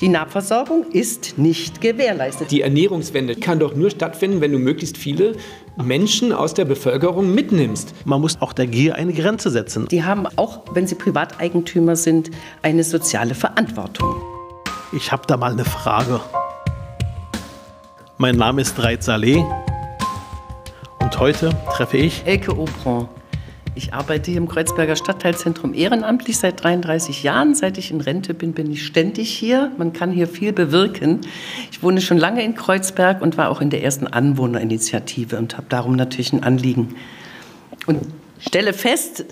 Die Nahversorgung ist nicht gewährleistet. Die Ernährungswende kann doch nur stattfinden, wenn du möglichst viele Menschen aus der Bevölkerung mitnimmst. Man muss auch der Gier eine Grenze setzen. Die haben auch, wenn sie Privateigentümer sind, eine soziale Verantwortung. Ich habe da mal eine Frage. Mein Name ist Reit Saleh und heute treffe ich Elke Obron. Ich arbeite hier im Kreuzberger Stadtteilzentrum ehrenamtlich seit 33 Jahren. Seit ich in Rente bin, bin ich ständig hier. Man kann hier viel bewirken. Ich wohne schon lange in Kreuzberg und war auch in der ersten Anwohnerinitiative und habe darum natürlich ein Anliegen. Und stelle fest,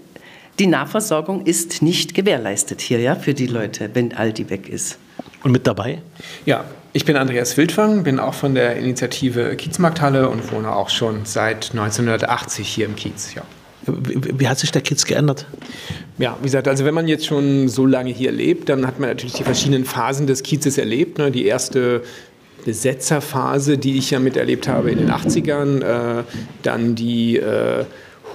die Nahversorgung ist nicht gewährleistet hier, ja, für die Leute, wenn Aldi weg ist. und mit dabei Ja, ich bin Andreas Wildfang, bin auch von der Initiative Kiezmarkthalle und wohne auch schon seit 1980 hier im Kiez. Ja. Wie, wie hat sich der Kiez geändert? Ja, wie gesagt, also wenn man jetzt schon so lange hier lebt, dann hat man natürlich die verschiedenen Phasen des Kiezes erlebt. Ne? Die erste Besetzerphase, die ich ja miterlebt habe in den 80ern, äh, dann die äh,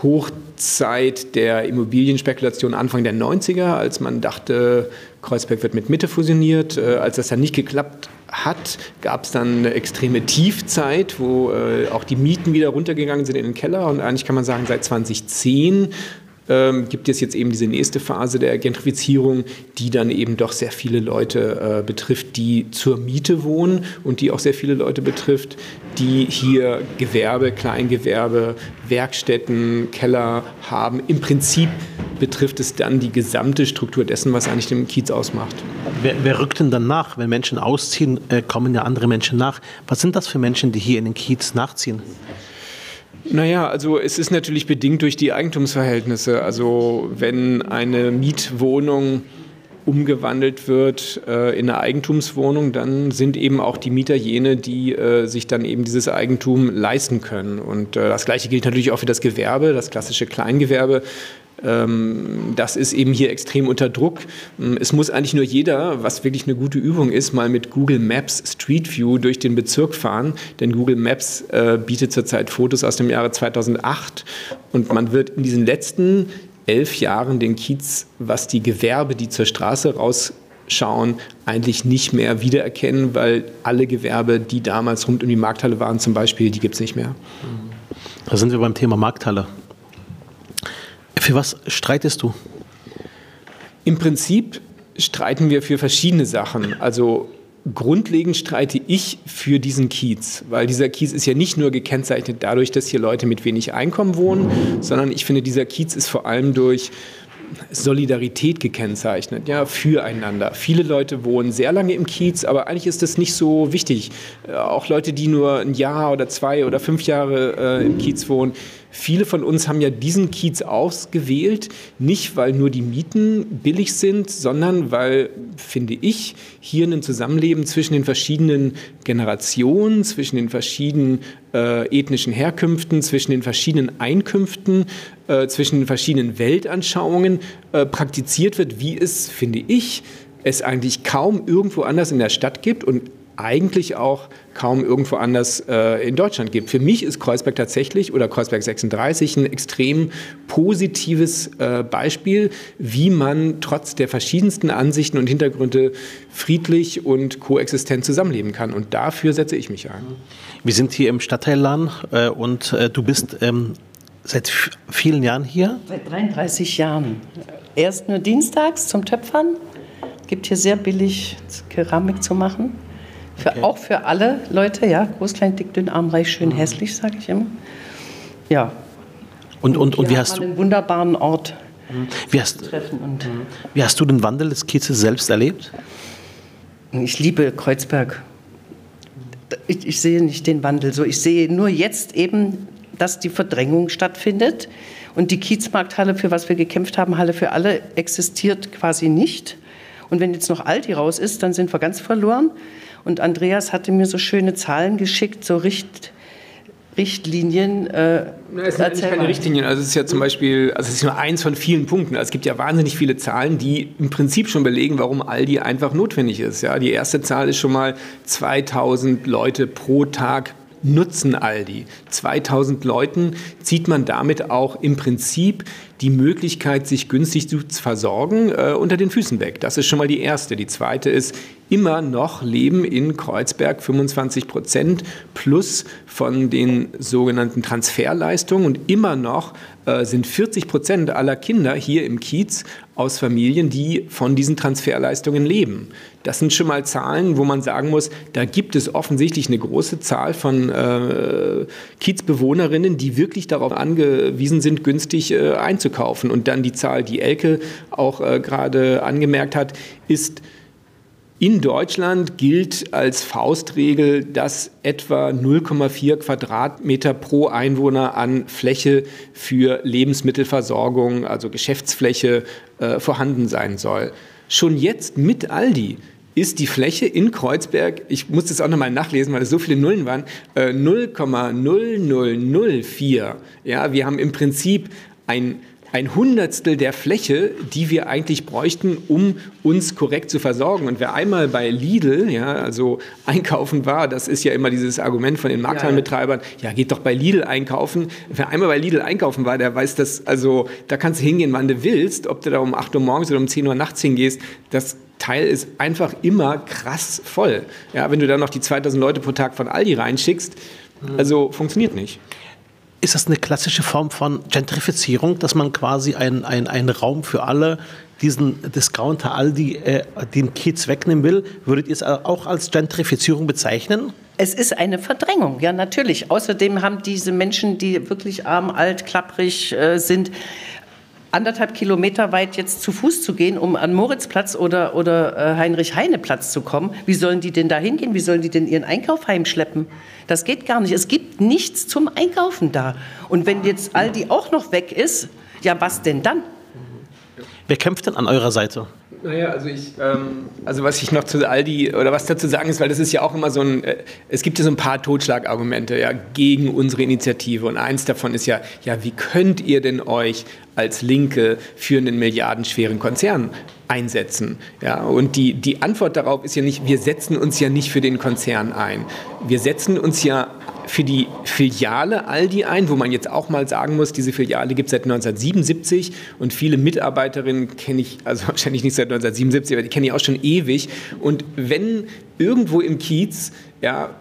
Hochzeit der Immobilienspekulation Anfang der 90er, als man dachte, Kreuzberg wird mit Mitte fusioniert. Äh, als das dann nicht geklappt hat, gab es dann eine extreme Tiefzeit, wo äh, auch die Mieten wieder runtergegangen sind in den Keller. Und eigentlich kann man sagen, seit 2010 ähm, gibt es jetzt eben diese nächste Phase der Gentrifizierung, die dann eben doch sehr viele Leute äh, betrifft, die zur Miete wohnen und die auch sehr viele Leute betrifft, die hier Gewerbe, Kleingewerbe, Werkstätten, Keller haben. Im Prinzip betrifft es dann die gesamte Struktur dessen, was eigentlich den Kiez ausmacht. Wer, wer rückt denn dann nach? Wenn Menschen ausziehen, äh, kommen ja andere Menschen nach. Was sind das für Menschen, die hier in den Kiez nachziehen? Naja, also es ist natürlich bedingt durch die Eigentumsverhältnisse. Also wenn eine Mietwohnung umgewandelt wird äh, in eine Eigentumswohnung, dann sind eben auch die Mieter jene, die äh, sich dann eben dieses Eigentum leisten können. Und äh, das Gleiche gilt natürlich auch für das Gewerbe, das klassische Kleingewerbe. Ähm, das ist eben hier extrem unter Druck. Ähm, Es muss eigentlich nur jeder, was wirklich eine gute Übung ist, mal mit Google Maps Street View durch den Bezirk fahren. Denn Google Maps äh, bietet zurzeit Fotos aus dem Jahre 2008 und man wird in diesen letzten elf Jahren den Kiez, was die Gewerbe, die zur Straße rausschauen, eigentlich nicht mehr wiedererkennen, weil alle Gewerbe, die damals rund um die Markthalle waren zum Beispiel, die gibt es nicht mehr. Da sind wir beim Thema Markthalle. Für was streitest du? Im Prinzip streiten wir für verschiedene Sachen. Also grundlegend streite ich für diesen Kiez, weil dieser Kiez ist ja nicht nur gekennzeichnet dadurch, dass hier Leute mit wenig Einkommen wohnen, sondern ich finde, dieser Kiez ist vor allem durch Solidarität gekennzeichnet, ja, füreinander. Viele Leute wohnen sehr lange im Kiez, aber eigentlich ist das nicht so wichtig. Äh, Auch Leute, die nur ein Jahr oder zwei oder fünf Jahre äh, im Kiez wohnen, Viele von uns haben ja diesen Kiez ausgewählt, nicht weil nur die Mieten billig sind, sondern weil, finde ich, hier ein Zusammenleben zwischen den verschiedenen Generationen, zwischen den verschiedenen äh, ethnischen Herkünften, zwischen den verschiedenen Einkünften, äh, zwischen den verschiedenen Weltanschauungen äh, praktiziert wird, wie es, finde ich, es eigentlich kaum irgendwo anders in der Stadt gibt. Und eigentlich auch kaum irgendwo anders äh, in Deutschland gibt. Für mich ist Kreuzberg tatsächlich oder Kreuzberg 36 ein extrem positives äh, Beispiel, wie man trotz der verschiedensten Ansichten und Hintergründe friedlich und koexistent zusammenleben kann. Und dafür setze ich mich ein. Wir sind hier im Stadtteilladen äh, und äh, du bist ähm, seit vielen Jahren hier. Seit 33 Jahren. Erst nur dienstags zum Töpfern. Gibt hier sehr billig Keramik zu machen. Für, Auch für alle Leute, ja. Groß, klein, dick, dünn, arm, reich, schön, hässlich, sage ich immer. Ja. Und, und, und Hier wie, hast du, einen wunderbaren Ort wie, hast, treffen. Und wie hast du den Wandel des Kiezes selbst erlebt? ich liebe Kreuzberg. Ich, ich sehe nicht den Wandel so. Ich sehe nur jetzt eben, dass die Verdrängung stattfindet. Und die Kiezmarkthalle, für was wir gekämpft haben, Halle für alle, existiert quasi nicht. Und wenn jetzt noch Aldi raus ist, dann sind wir ganz verloren. Und Andreas hatte mir so schöne Zahlen geschickt, so Richt, Richtlinien. Äh, Na, Es sind erzähl keine. Richtlinien. Also es ist ja zum Beispiel, also es ist nur eins von vielen Punkten. Also Es gibt ja wahnsinnig viele Zahlen, die im Prinzip schon belegen, warum Aldi einfach notwendig ist. Ja, die erste Zahl ist schon mal 2000 Leute pro Tag nutzen Aldi. 2000 Leuten zieht man damit auch im Prinzip die Möglichkeit, sich günstig zu versorgen, äh, unter den Füßen weg. Das ist schon mal die erste. Die zweite ist, immer noch leben in Kreuzberg 25 Prozent plus von den sogenannten Transferleistungen und immer noch äh, sind 40 Prozent aller Kinder hier im Kiez aus Familien, die von diesen Transferleistungen leben. Das sind schon mal Zahlen, wo man sagen muss, da gibt es offensichtlich eine große Zahl von äh, Kiezbewohnerinnen, die wirklich darauf angewiesen sind, günstig äh, einzukaufen. Und dann die Zahl, die Elke auch äh, gerade angemerkt hat, ist in Deutschland gilt als Faustregel, dass etwa 0,4 Quadratmeter pro Einwohner an Fläche für Lebensmittelversorgung, also Geschäftsfläche, äh, vorhanden sein soll. Schon jetzt mit Aldi ist die Fläche in Kreuzberg, ich muss das auch nochmal nachlesen, weil es so viele Nullen waren, äh, 0,0004. Ja, wir haben im Prinzip ein ein Hundertstel der Fläche, die wir eigentlich bräuchten, um uns korrekt zu versorgen. Und wer einmal bei Lidl, ja, also einkaufen war, das ist ja immer dieses Argument von den Markthallenbetreibern, ja, geht doch bei Lidl einkaufen. Wer einmal bei Lidl einkaufen war, der weiß das, also da kannst du hingehen, wann du willst, ob du da um 8 Uhr morgens oder um 10 Uhr nachts hingehst, das Teil ist einfach immer krass voll. Ja, wenn du da noch die 2000 Leute pro Tag von Aldi reinschickst, also funktioniert nicht. Ist das eine klassische Form von Gentrifizierung, dass man quasi einen ein Raum für alle diesen Discounter Aldi äh, den Kiez wegnehmen will? Würdet ihr es auch als Gentrifizierung bezeichnen? Es ist eine Verdrängung, ja natürlich. Außerdem haben diese Menschen, die wirklich arm, alt, klapprig äh, sind, anderthalb Kilometer weit jetzt zu Fuß zu gehen, um an Moritzplatz oder, oder äh, Heinrich-Heine-Platz zu kommen. Wie sollen die denn da hingehen? Wie sollen die denn ihren Einkauf heimschleppen? Das geht gar nicht. Es gibt nichts zum Einkaufen da. Und wenn jetzt Aldi auch noch weg ist, ja, was denn dann? Wer kämpft denn an eurer Seite? Naja, also ich, ähm, also was ich noch zu Aldi oder was dazu sagen ist, weil das ist ja auch immer so ein, äh, es gibt ja so ein paar Totschlagargumente ja, gegen unsere Initiative und eins davon ist ja, ja, wie könnt ihr denn euch als Linke für einen milliardenschweren Konzern einsetzen? Ja, und die, die Antwort darauf ist ja nicht, wir setzen uns ja nicht für den Konzern ein. Wir setzen uns ja für die Filiale Aldi ein, wo man jetzt auch mal sagen muss, diese Filiale gibt es seit 1977 und viele Mitarbeiterinnen kenne ich, also wahrscheinlich nicht seit 1977, aber die kenne ich auch schon ewig. Und wenn irgendwo im Kiez ja,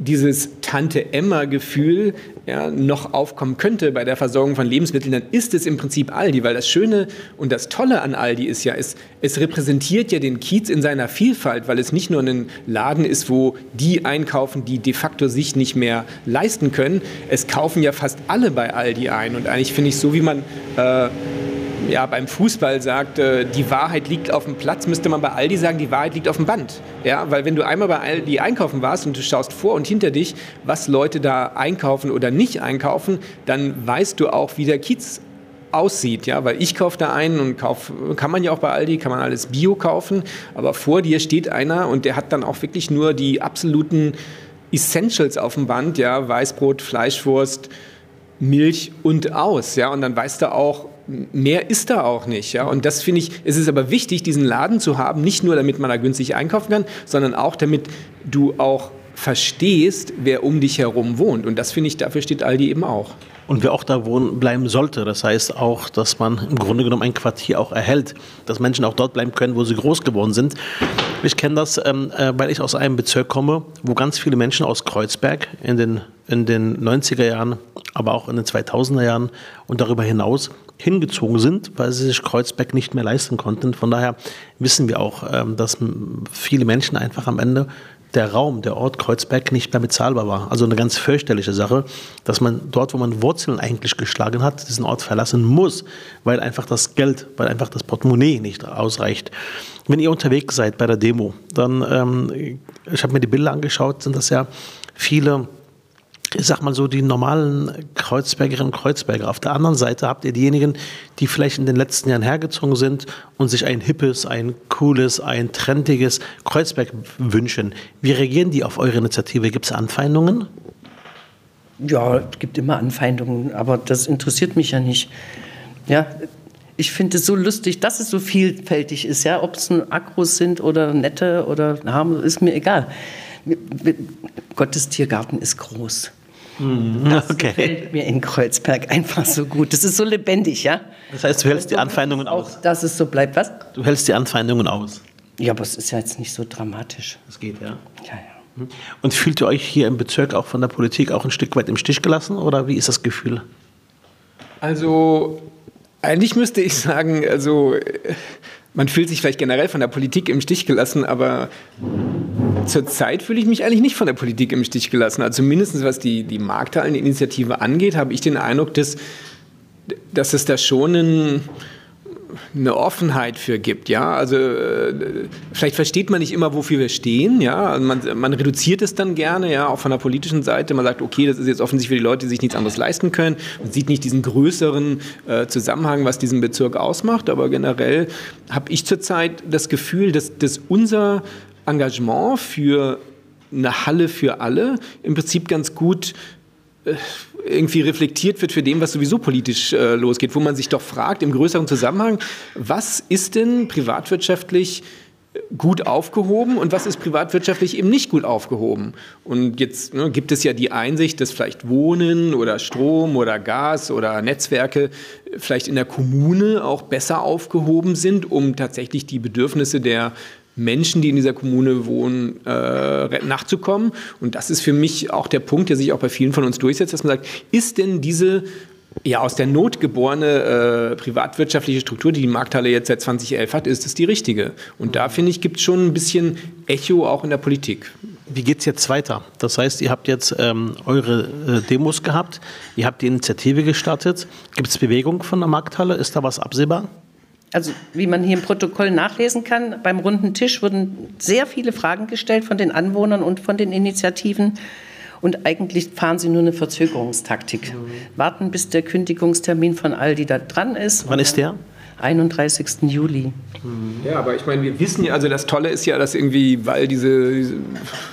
dieses Tante-Emma-Gefühl ja, noch aufkommen könnte bei der Versorgung von Lebensmitteln, dann ist es im Prinzip Aldi, weil das Schöne und das Tolle an Aldi ist ja, es, es repräsentiert ja den Kiez in seiner Vielfalt, weil es nicht nur ein Laden ist, wo die einkaufen, die de facto sich nicht mehr leisten können. Es kaufen ja fast alle bei Aldi ein und eigentlich finde ich so, wie man äh, ja, beim Fußball sagt, äh, die Wahrheit liegt auf dem Platz, müsste man bei Aldi sagen, die Wahrheit liegt auf dem Band. Ja, weil wenn du einmal bei Aldi einkaufen warst und du schaust vor und hinter dich, was Leute da einkaufen oder nicht einkaufen, dann weißt du auch, wie der Kiez aussieht, ja, weil ich kaufe da einen und kauf, kann man ja auch bei Aldi, kann man alles Bio kaufen, aber vor dir steht einer und der hat dann auch wirklich nur die absoluten Essentials auf dem Band, ja, Weißbrot, Fleischwurst, Milch und aus, ja, und dann weißt du auch, mehr ist da auch nicht. Ja? Und das finde ich, es ist aber wichtig, diesen Laden zu haben, nicht nur damit man da günstig einkaufen kann, sondern auch damit du auch verstehst, wer um dich herum wohnt. Und das finde ich, dafür steht Aldi eben auch. Und wer auch da wohnen bleiben sollte. Das heißt auch, dass man im Grunde genommen ein Quartier auch erhält, dass Menschen auch dort bleiben können, wo sie groß geworden sind. Ich kenne das, ähm, äh, weil ich aus einem Bezirk komme, wo ganz viele Menschen aus Kreuzberg in den, in den 90er Jahren, aber auch in den 2000er Jahren und darüber hinaus hingezogen sind, weil sie sich Kreuzberg nicht mehr leisten konnten. Von daher wissen wir auch, ähm, dass viele Menschen einfach am Ende der Raum, der Ort Kreuzberg nicht mehr bezahlbar war. Also eine ganz fürchterliche Sache, dass man dort, wo man Wurzeln eigentlich geschlagen hat, diesen Ort verlassen muss, weil einfach das Geld, weil einfach das Portemonnaie nicht ausreicht. Wenn ihr unterwegs seid bei der Demo, dann, ähm, ich habe mir die Bilder angeschaut, sind das ja viele ich sag mal so, die normalen Kreuzbergerinnen und Kreuzberger. Auf der anderen Seite habt ihr diejenigen, die vielleicht in den letzten Jahren hergezogen sind und sich ein hippes, ein cooles, ein trendiges Kreuzberg wünschen. Wie reagieren die auf eure Initiative? Gibt es Anfeindungen? Ja, es gibt immer Anfeindungen, aber das interessiert mich ja nicht. Ja, ich finde es so lustig, dass es so vielfältig ist. Ja, ob es nun Akros sind oder nette oder harmlos, ist mir egal. Gottes Tiergarten ist groß. Das okay. gefällt mir in Kreuzberg einfach so gut. Das ist so lebendig, ja? Das heißt, du hältst die Anfeindungen auch, aus? Dass es so bleibt, was? Du hältst die Anfeindungen aus. Ja, aber es ist ja jetzt nicht so dramatisch. Das geht, ja? Ja, ja. Hm. Und fühlt ihr euch hier im Bezirk auch von der Politik auch ein Stück weit im Stich gelassen oder wie ist das Gefühl? Also eigentlich müsste ich sagen, also man fühlt sich vielleicht generell von der Politik im Stich gelassen, aber zurzeit fühle ich mich eigentlich nicht von der Politik im Stich gelassen. Also mindestens was die, die Markthalleninitiative angeht, habe ich den Eindruck, dass, dass es da schon ein eine Offenheit für gibt. Ja? Also äh, vielleicht versteht man nicht immer, wofür wir stehen. Ja? Also man, man, reduziert es dann gerne, ja, auch von der politischen Seite. Man sagt, okay, das ist jetzt offensichtlich für die Leute, die sich nichts anderes leisten können. Man sieht nicht diesen größeren äh, Zusammenhang, was diesen Bezirk ausmacht. Aber generell habe ich zurzeit das Gefühl, dass, dass unser Engagement für eine Halle für alle im Prinzip ganz gut äh, irgendwie reflektiert wird für dem, was sowieso politisch äh, losgeht, wo man sich doch fragt im größeren Zusammenhang, was ist denn privatwirtschaftlich gut aufgehoben und was ist privatwirtschaftlich eben nicht gut aufgehoben. Und jetzt ne, gibt es ja die Einsicht, dass vielleicht Wohnen oder Strom oder Gas oder Netzwerke vielleicht in der Kommune auch besser aufgehoben sind, um tatsächlich die Bedürfnisse der Menschen, die in dieser Kommune wohnen, äh, nachzukommen. Und das ist für mich auch der Punkt, der sich auch bei vielen von uns durchsetzt, dass man sagt, ist denn diese ja, aus der Not geborene äh, privatwirtschaftliche Struktur, die die Markthalle jetzt seit 2011 hat, ist es die richtige. Und da finde ich, gibt es schon ein bisschen Echo auch in der Politik. Wie geht es jetzt weiter? Das heißt, ihr habt jetzt ähm, eure äh, Demos gehabt, ihr habt die Initiative gestartet. Gibt es Bewegung von der Markthalle? Ist da was absehbar? Also wie man hier im Protokoll nachlesen kann, beim runden Tisch wurden sehr viele Fragen gestellt von den Anwohnern und von den Initiativen. Und eigentlich fahren sie nur eine Verzögerungstaktik. Mhm. Warten, bis der Kündigungstermin von Aldi da dran ist. Wann ist der? 31. Juli. Ja, aber ich meine, wir wissen ja, also das Tolle ist ja, dass irgendwie, weil diese, diese,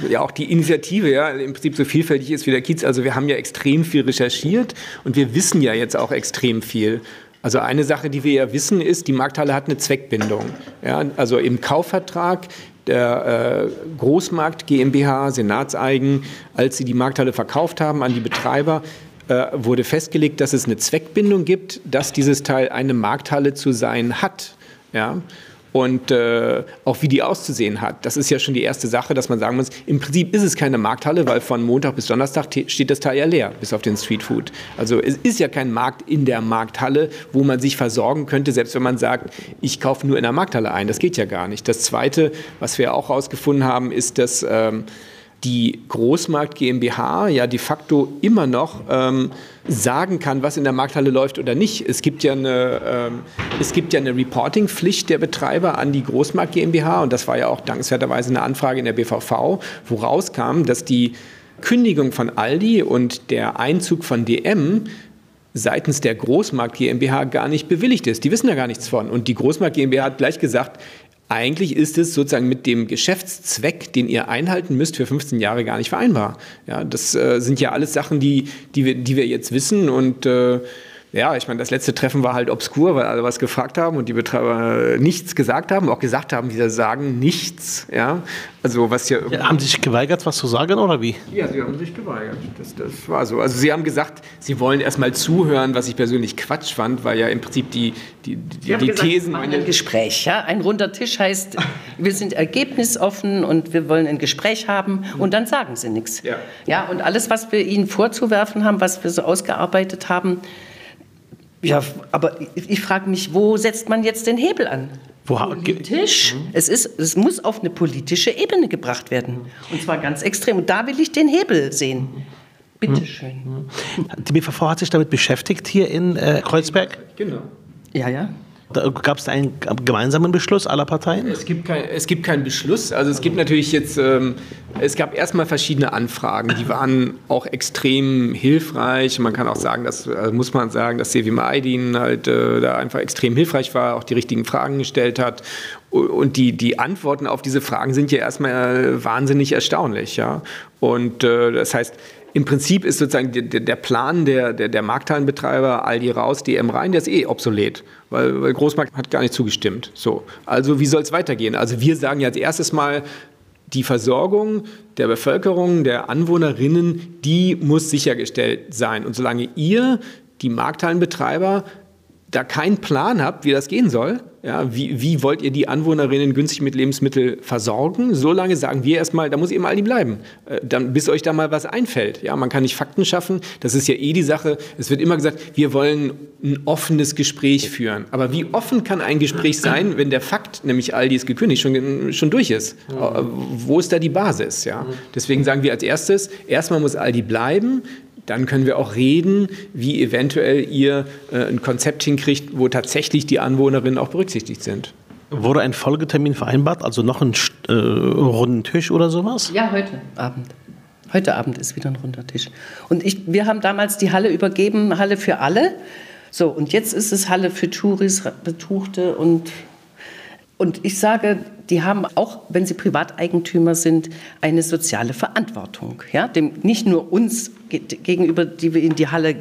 ja auch die Initiative ja im Prinzip so vielfältig ist wie der Kiez, also wir haben ja extrem viel recherchiert und wir wissen ja jetzt auch extrem viel. Also eine Sache, die wir ja wissen, ist, die Markthalle hat eine Zweckbindung. Ja, also im Kaufvertrag der äh, Großmarkt GmbH, Senatseigen, als sie die Markthalle verkauft haben an die Betreiber, äh, wurde festgelegt, dass es eine Zweckbindung gibt, dass dieses Teil eine Markthalle zu sein hat. Ja? Und äh, auch wie die auszusehen hat. Das ist ja schon die erste Sache, dass man sagen muss, im Prinzip ist es keine Markthalle, weil von Montag bis Donnerstag steht das Teil ja leer, bis auf den Streetfood. Also es ist ja kein Markt in der Markthalle, wo man sich versorgen könnte, selbst wenn man sagt, ich kaufe nur in der Markthalle ein. Das geht ja gar nicht. Das Zweite, was wir auch herausgefunden haben, ist, dass ähm, die Großmarkt GmbH ja de facto immer noch ähm, sagen kann, was in der Markthalle läuft oder nicht. Es gibt ja eine, ähm, ja eine Reporting-Pflicht der Betreiber an die Großmarkt GmbH und das war ja auch dankenswerterweise eine Anfrage in der BVV, wo rauskam, dass die Kündigung von Aldi und der Einzug von DM seitens der Großmarkt GmbH gar nicht bewilligt ist. Die wissen da gar nichts von. Und die Großmarkt GmbH hat gleich gesagt, eigentlich ist es sozusagen mit dem Geschäftszweck, den ihr einhalten müsst, für 15 Jahre gar nicht vereinbar. Ja, das äh, sind ja alles Sachen, die, die, wir, die wir jetzt wissen und äh, ja, ich meine, das letzte Treffen war halt obskur, weil alle was gefragt haben und die Betreiber nichts gesagt haben, auch gesagt haben, die sagen nichts. Ja, also was ja, ja haben Sie sich geweigert, was zu sagen oder wie? Ja, sie haben sich geweigert. Das, das war so. Also sie haben gesagt, sie wollen erstmal zuhören, was ich persönlich Quatsch fand, weil ja im Prinzip die, die, die, die gesagt, Thesen. Wir ein Gespräch, ja. Ein runder Tisch heißt, wir sind ergebnisoffen und wir wollen ein Gespräch haben und dann sagen sie nichts. Ja. ja, und alles, was wir ihnen vorzuwerfen haben, was wir so ausgearbeitet haben, ja, aber ich frage mich, wo setzt man jetzt den Hebel an? Wo, Politisch. Mhm. Es, ist, es muss auf eine politische Ebene gebracht werden. Und zwar ganz extrem. Und da will ich den Hebel sehen. Bitte schön. Mhm. Die BVV hat sich damit beschäftigt hier in äh, Kreuzberg? Genau. Ja, ja. Gab es einen gemeinsamen Beschluss aller Parteien? Es gibt, kein, es gibt keinen Beschluss. Also es gibt natürlich jetzt, ähm, es gab erstmal verschiedene Anfragen, die waren auch extrem hilfreich. Man kann auch sagen, dass, also muss man sagen, dass Sevi Maidin halt äh, da einfach extrem hilfreich war, auch die richtigen Fragen gestellt hat. Und die, die Antworten auf diese Fragen sind ja erstmal wahnsinnig erstaunlich. Ja? Und äh, das heißt, im Prinzip ist sozusagen der, der Plan der, der, der Markthallenbetreiber, Aldi raus, DM rein, der ist eh obsolet, weil, weil Großmarkt hat gar nicht zugestimmt. So. Also wie soll es weitergehen? Also wir sagen ja als erstes mal, die Versorgung der Bevölkerung, der Anwohnerinnen, die muss sichergestellt sein. Und solange ihr, die Markthallenbetreiber, da keinen Plan habt, wie das gehen soll, ja, wie, wie wollt ihr die Anwohnerinnen günstig mit Lebensmitteln versorgen? Solange sagen wir erstmal, da muss eben Aldi bleiben, äh, dann, bis euch da mal was einfällt. Ja, man kann nicht Fakten schaffen, das ist ja eh die Sache. Es wird immer gesagt, wir wollen ein offenes Gespräch führen. Aber wie offen kann ein Gespräch sein, wenn der Fakt, nämlich Aldi ist gekündigt, schon, schon durch ist? Mhm. Wo ist da die Basis? Ja? Deswegen sagen wir als erstes, erstmal muss Aldi bleiben, dann können wir auch reden, wie eventuell ihr äh, ein Konzept hinkriegt, wo tatsächlich die Anwohnerinnen auch berücksichtigt sind. Wurde ein Folgetermin vereinbart, also noch ein äh, runden Tisch oder sowas? Ja, heute Abend. Heute Abend ist wieder ein runder Tisch. Und ich, wir haben damals die Halle übergeben, Halle für alle. So, und jetzt ist es Halle für Touris, Betuchte und und ich sage, die haben auch, wenn sie Privateigentümer sind, eine soziale Verantwortung. Ja? Dem, nicht nur uns gegenüber, die wir in die Halle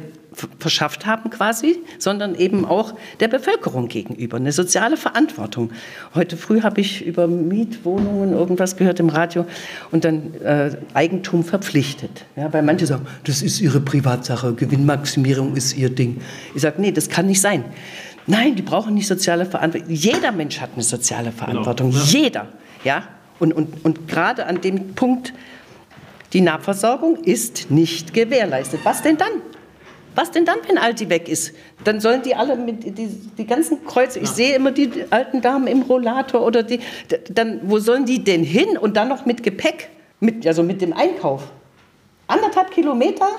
verschafft haben quasi, sondern eben auch der Bevölkerung gegenüber. Eine soziale Verantwortung. Heute früh habe ich über Mietwohnungen irgendwas gehört im Radio und dann äh, Eigentum verpflichtet. Ja, weil manche sagen, das ist ihre Privatsache, Gewinnmaximierung ist ihr Ding. Ich sage, nee, das kann nicht sein. Nein, die brauchen nicht soziale Verantwortung. Jeder Mensch hat eine soziale genau. Verantwortung. Genau. Jeder. Ja? Und, und, und gerade an dem Punkt, die Nahversorgung ist nicht gewährleistet. Was denn dann? Was denn dann, wenn Alti weg ist? Dann sollen die alle mit die, die ganzen Kreuze. Ich sehe immer die alten Damen im Rollator oder die. Dann wo sollen die denn hin und dann noch mit Gepäck, mit also mit dem Einkauf? Anderthalb Kilometer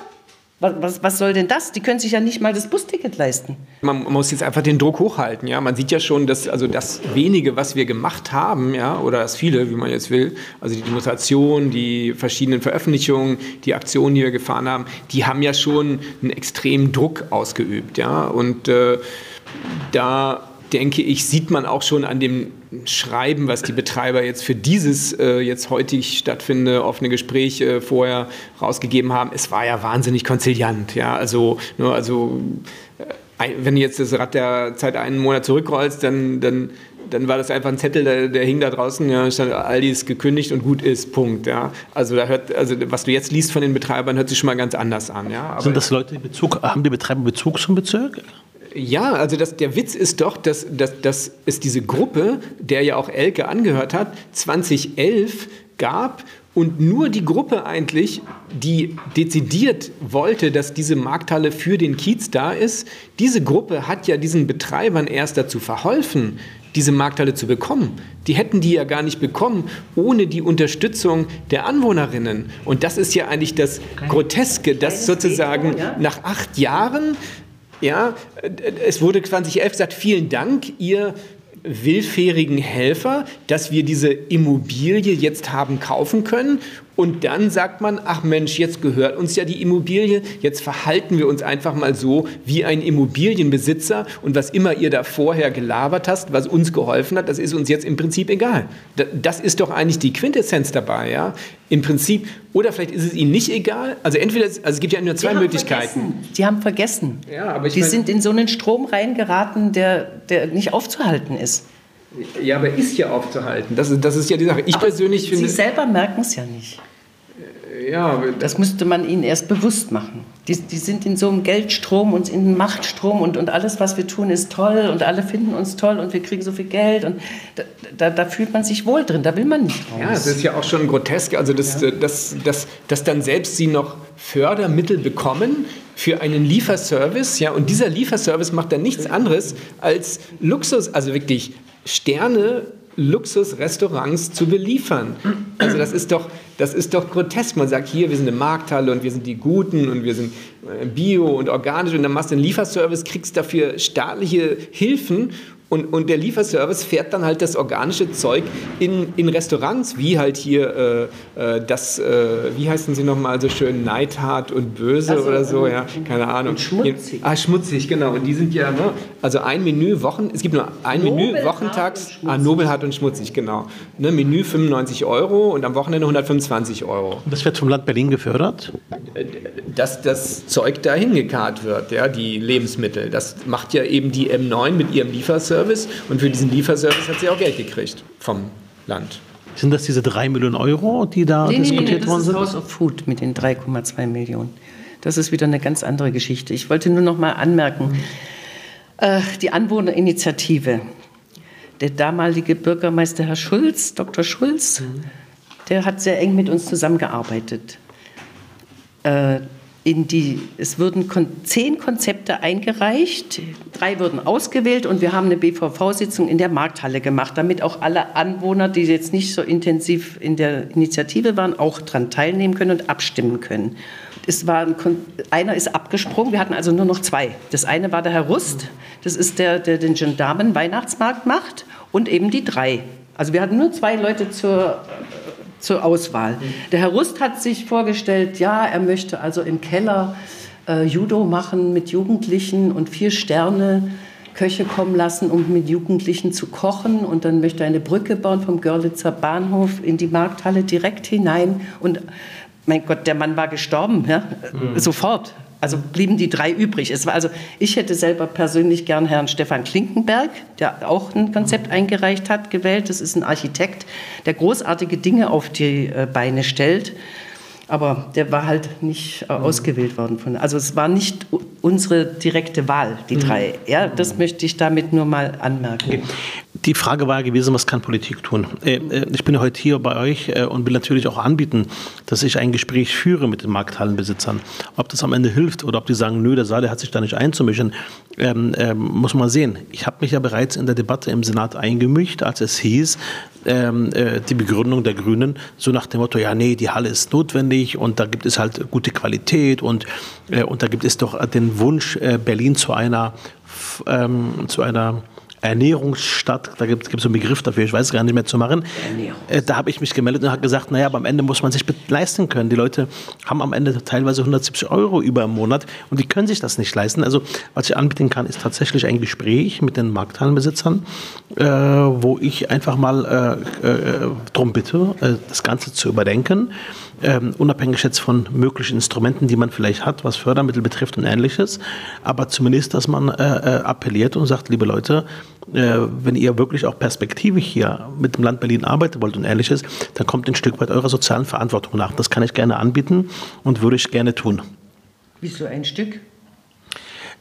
was, was, soll denn das? Die können sich ja nicht mal das Busticket leisten. Man muss jetzt einfach den Druck hochhalten. Ja? Man sieht ja schon, dass also das wenige, was wir gemacht haben, ja, oder das viele, wie man jetzt will, also die Demonstration, die verschiedenen Veröffentlichungen, die Aktionen, die wir gefahren haben, die haben ja schon einen extremen Druck ausgeübt. Ja? Und äh, da denke ich, sieht man auch schon an dem Schreiben, was die Betreiber jetzt für dieses äh, jetzt heutig stattfindende offene Gespräch äh, vorher rausgegeben haben. Es war ja wahnsinnig konziliant. Ja? Also, nur, ne, also äh, wenn du jetzt das Rad der Zeit einen Monat zurückrollst, dann, dann, dann war das einfach ein Zettel, der, der hing da draußen, ja, stand Aldi ist gekündigt und gut ist, Punkt. Ja? Also, da hört, also was du jetzt liest von den Betreibern, hört sich schon mal ganz anders an. Ja? Aber Sind das Leute, die Bezug, haben die Betreiber Bezug zum Bezirk? Ja, also das, der Witz ist doch, dass, dass, dass es diese Gruppe, der ja auch Elke angehört hat, 2011 gab und nur die Gruppe eigentlich, die dezidiert wollte, dass diese Markthalle für den Kiez da ist, diese Gruppe hat ja diesen Betreibern erst dazu verholfen, diese Markthalle zu bekommen. Die hätten die ja gar nicht bekommen ohne die Unterstützung der Anwohnerinnen. Und das ist ja eigentlich das Groteske, dass sozusagen nach acht Jahren ja, es wurde 2011 gesagt, vielen Dank, ihr willfährigen Helfer, dass wir diese Immobilie jetzt haben kaufen können und dann sagt man, ach Mensch, jetzt gehört uns ja die Immobilie, jetzt verhalten wir uns einfach mal so wie ein Immobilienbesitzer und was immer ihr da vorher gelabert hast, was uns geholfen hat, das ist uns jetzt im Prinzip egal. Das ist doch eigentlich die Quintessenz dabei, ja. Im Prinzip, oder vielleicht ist es ihnen nicht egal. Also entweder, also es gibt ja nur zwei die Möglichkeiten. Vergessen. Die haben vergessen. Ja, aber ich die mein, sind in so einen Strom reingeraten, der, der nicht aufzuhalten ist. Ja, aber ist ja aufzuhalten. Das ist, das ist ja die Sache. Ich aber persönlich finde. Sie selber merken es ja nicht. Ja, das müsste man ihnen erst bewusst machen. Die, die sind in so einem Geldstrom und in einem Machtstrom und, und alles, was wir tun, ist toll und alle finden uns toll und wir kriegen so viel Geld und da, da, da fühlt man sich wohl drin, da will man nicht raus. Ja, das ist ja auch schon grotesk, also dass, ja. dass, dass, dass dann selbst sie noch Fördermittel bekommen für einen Lieferservice, ja, und dieser Lieferservice macht dann nichts anderes als Luxus, also wirklich Sterne Luxusrestaurants zu beliefern. Also das ist doch, das ist doch grotesk. Man sagt hier, wir sind eine Markthalle und wir sind die Guten und wir sind äh, bio und organisch und dann machst du einen Lieferservice, kriegst dafür staatliche Hilfen und, und der Lieferservice fährt dann halt das organische Zeug in, in Restaurants, wie halt hier äh, äh das, äh, wie heißen sie nochmal so schön, Neidhart und Böse also, oder so, ja, keine Ahnung. Und schmutzig. Ah, schmutzig, genau. Und die sind ja, ne, also ein Menü Wochen, es gibt nur ein Nobel, Menü wochentags, ah, Nobelhart und schmutzig, genau. Ne, Menü 95 Euro und am Wochenende 125 Euro. Und das wird vom Land Berlin gefördert? Dass das Zeug dahin gekarrt wird, ja, die Lebensmittel. Das macht ja eben die M9 mit ihrem Lieferservice. Lieferservice und für diesen Lieferservice hat sie auch Geld gekriegt vom Land. Sind das diese drei Millionen Euro, die da Nee, nee, nee, diskutiert nee, worden das ist sind? House of Food mit den 3,2 Millionen. Das ist wieder eine ganz andere Geschichte. Ich wollte nur noch mal anmerken, äh, die Anwohnerinitiative. Der damalige Bürgermeister Herr Schulz, Dr. Schulz, der hat sehr eng mit uns zusammengearbeitet. Äh, in die, es wurden kon zehn Konzepte eingereicht, drei wurden ausgewählt und wir haben eine BVV-Sitzung in der Markthalle gemacht, damit auch alle Anwohner, die jetzt nicht so intensiv in der Initiative waren, auch daran teilnehmen können und abstimmen können. Es war ein einer ist abgesprungen, wir hatten also nur noch zwei. Das eine war der Herr Rust, das ist der, der den Gendarmen Weihnachtsmarkt macht und eben die drei. Also wir hatten nur zwei Leute zur zur Auswahl. Der Herr Rust hat sich vorgestellt, ja, er möchte also im Keller äh, Judo machen mit Jugendlichen und vier Sterne Köche kommen lassen, um mit Jugendlichen zu kochen. Und dann möchte er eine Brücke bauen vom Görlitzer Bahnhof in die Markthalle direkt hinein. Und mein Gott, der Mann war gestorben, ja? sofort. Also blieben die drei übrig. Es war also, ich hätte selber persönlich gern Herrn Stefan Klinkenberg, der auch ein Konzept eingereicht hat, gewählt. Das ist ein Architekt, der großartige Dinge auf die äh, Beine stellt. Aber der war halt nicht äh, ausgewählt worden. Von, also es war nicht unsere direkte Wahl, die drei. Ja, das möchte ich damit nur mal anmerken. Die Frage war ja gewesen, was kann Politik tun? Äh, äh, Ich bin heute hier bei euch äh, und will natürlich auch anbieten, dass ich ein Gespräch führe mit den Markthallenbesitzern. Ob das am Ende hilft oder ob die sagen, nö, der Saale hat sich da nicht einzumischen, ähm, muss man sehen. Ich habe mich ja bereits in der Debatte im Senat eingemischt, als es hieß, ähm, äh, die Begründung der Grünen, so nach dem Motto, ja, nee, die Halle ist notwendig und da gibt es halt gute Qualität und, äh, und da gibt es doch den Wunsch, äh, Berlin zu einer, ähm, zu einer Ernährungsstadt, da gibt es so einen Begriff dafür, ich weiß gar nicht mehr zu machen. Äh, da habe ich mich gemeldet und habe gesagt, naja, aber am Ende muss man sich leisten können. Die Leute haben am Ende teilweise 170 Euro über im Monat und die können sich das nicht leisten. Also was ich anbieten kann, ist tatsächlich ein Gespräch mit den Markthallenbesitzern, äh, wo ich einfach mal äh, äh, darum bitte, äh, das Ganze zu überdenken, ähm, unabhängig jetzt von möglichen Instrumenten, die man vielleicht hat, was Fördermittel betrifft und ähnliches, aber zumindest, dass man äh, äh, appelliert und sagt, liebe Leute, äh, wenn ihr wirklich auch perspektivisch hier mit dem Land Berlin arbeiten wollt und ähnliches, dann kommt ein Stück weit eurer sozialen Verantwortung nach. Das kann ich gerne anbieten und würde ich gerne tun. Wieso ein Stück?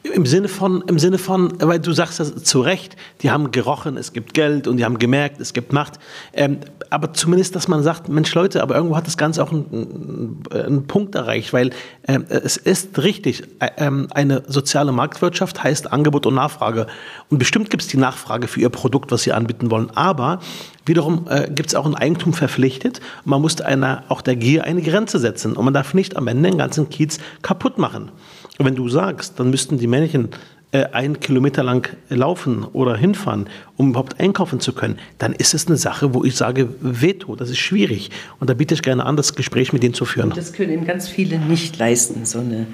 Im Sinne von, im Sinne von, weil du sagst das zu Recht, die haben gerochen, es gibt Geld und die haben gemerkt, es gibt Macht. Ähm, aber zumindest, dass man sagt, Mensch Leute, aber irgendwo hat das Ganze auch einen, einen Punkt erreicht, weil ähm, es ist richtig, äh, ähm, eine soziale Marktwirtschaft heißt Angebot und Nachfrage. Und bestimmt gibt es die Nachfrage für ihr Produkt, was sie anbieten wollen. Aber wiederum äh, gibt es auch ein Eigentum verpflichtet. Man muss einer, auch der Gier eine Grenze setzen. Und man darf nicht am Ende den ganzen Kiez kaputt machen. Und wenn du sagst, dann müssten die Männchen äh, einen Kilometer lang laufen oder hinfahren, um überhaupt einkaufen zu können, dann ist es eine Sache, wo ich sage, Veto, das ist schwierig. Und da biete ich gerne an, das Gespräch mit denen zu führen. Das können eben ganz viele nicht leisten, so eine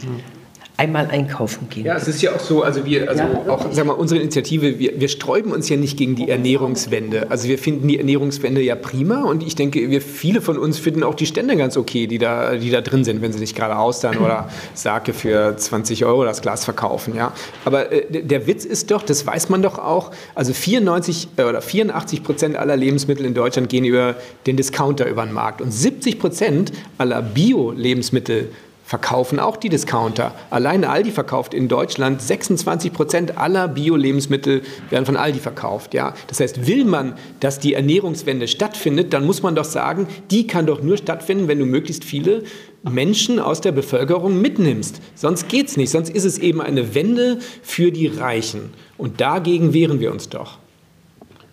einmal einkaufen gehen. Ja, es ist ja auch so, also wir, also Ja, auch, sag mal, unsere Initiative, wir, wir sträuben uns ja nicht gegen die Ernährungswende. Also wir finden die Ernährungswende ja prima und ich denke, wir viele von uns finden auch die Stände ganz okay, die da, die da drin sind, wenn sie nicht gerade Austern oder Sake für 20 Euro das Glas verkaufen, ja. Aber äh, der- der Witz ist doch, das weiß man doch auch, also 94 äh, oder 84 Prozent aller Lebensmittel in Deutschland gehen über den Discounter über den Markt und 70 Prozent aller Bio-Lebensmittel verkaufen auch die Discounter. Allein Aldi verkauft in Deutschland 26 Prozent aller Bio-Lebensmittel werden von Aldi verkauft. Ja? Das heißt, will man, dass die Ernährungswende stattfindet, dann muss man doch sagen, die kann doch nur stattfinden, wenn du möglichst viele Menschen aus der Bevölkerung mitnimmst. Sonst geht es nicht. Sonst ist es eben eine Wende für die Reichen. Und dagegen wehren wir uns doch.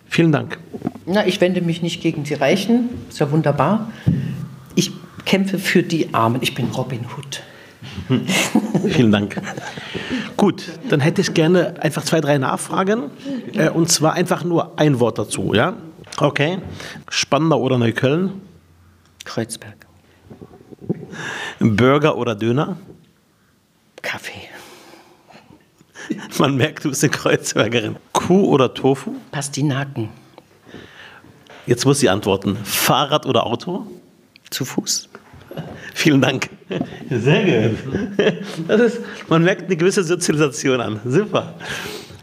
Vielen Dank. Na, ich wende mich nicht gegen die Reichen, ist ja wunderbar. Ich kämpfe für die Armen. Ich bin Robin Hood. Vielen Dank. Gut, dann hätte ich gerne einfach zwei, drei Nachfragen. Äh, und zwar einfach nur ein Wort dazu, ja? Okay. Spandau oder Neukölln? Kreuzberg. Burger oder Döner? Kaffee. Man merkt, du bist eine Kreuzbergerin. Kuh oder Tofu? Pastinaken. Jetzt muss sie antworten. Fahrrad oder Auto? Zu Fuß. Vielen Dank. Sehr gut. Das ist, man merkt eine gewisse Sozialisation an. Super.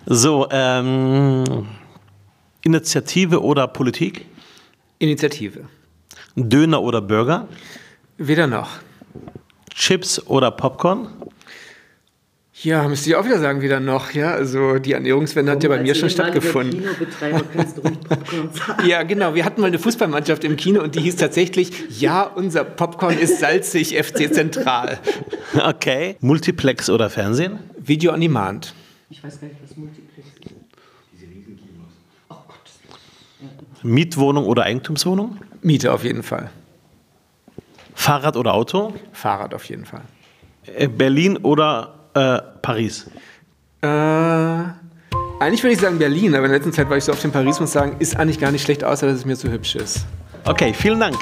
So, ähm, Initiative oder Politik? Initiative. Döner oder Burger? Weder noch. Chips oder Popcorn? Ja, müsste ich auch wieder sagen, wieder noch. Ja, also die Ernährungswende hat ja bei mir schon stattgefunden. Kinobetreiber kannst du ruhig Popcorn sagen. Ja, genau. Wir hatten mal eine Fußballmannschaft im Kino und die hieß tatsächlich, ja, unser Popcorn ist salzig, FC Zentral. Okay. Multiplex oder Fernsehen? Video on Demand. Ich weiß gar nicht, was Multiplex ist. Mietwohnung oder Eigentumswohnung? Miete auf jeden Fall. Fahrrad oder Auto? Fahrrad auf jeden Fall. Äh, Berlin oder äh, Paris? Äh, eigentlich würde ich sagen Berlin, aber in der letzten Zeit war ich so auf dem Paris, muss sagen, ist eigentlich gar nicht schlecht, außer dass es mir zu hübsch ist. Okay, vielen Dank.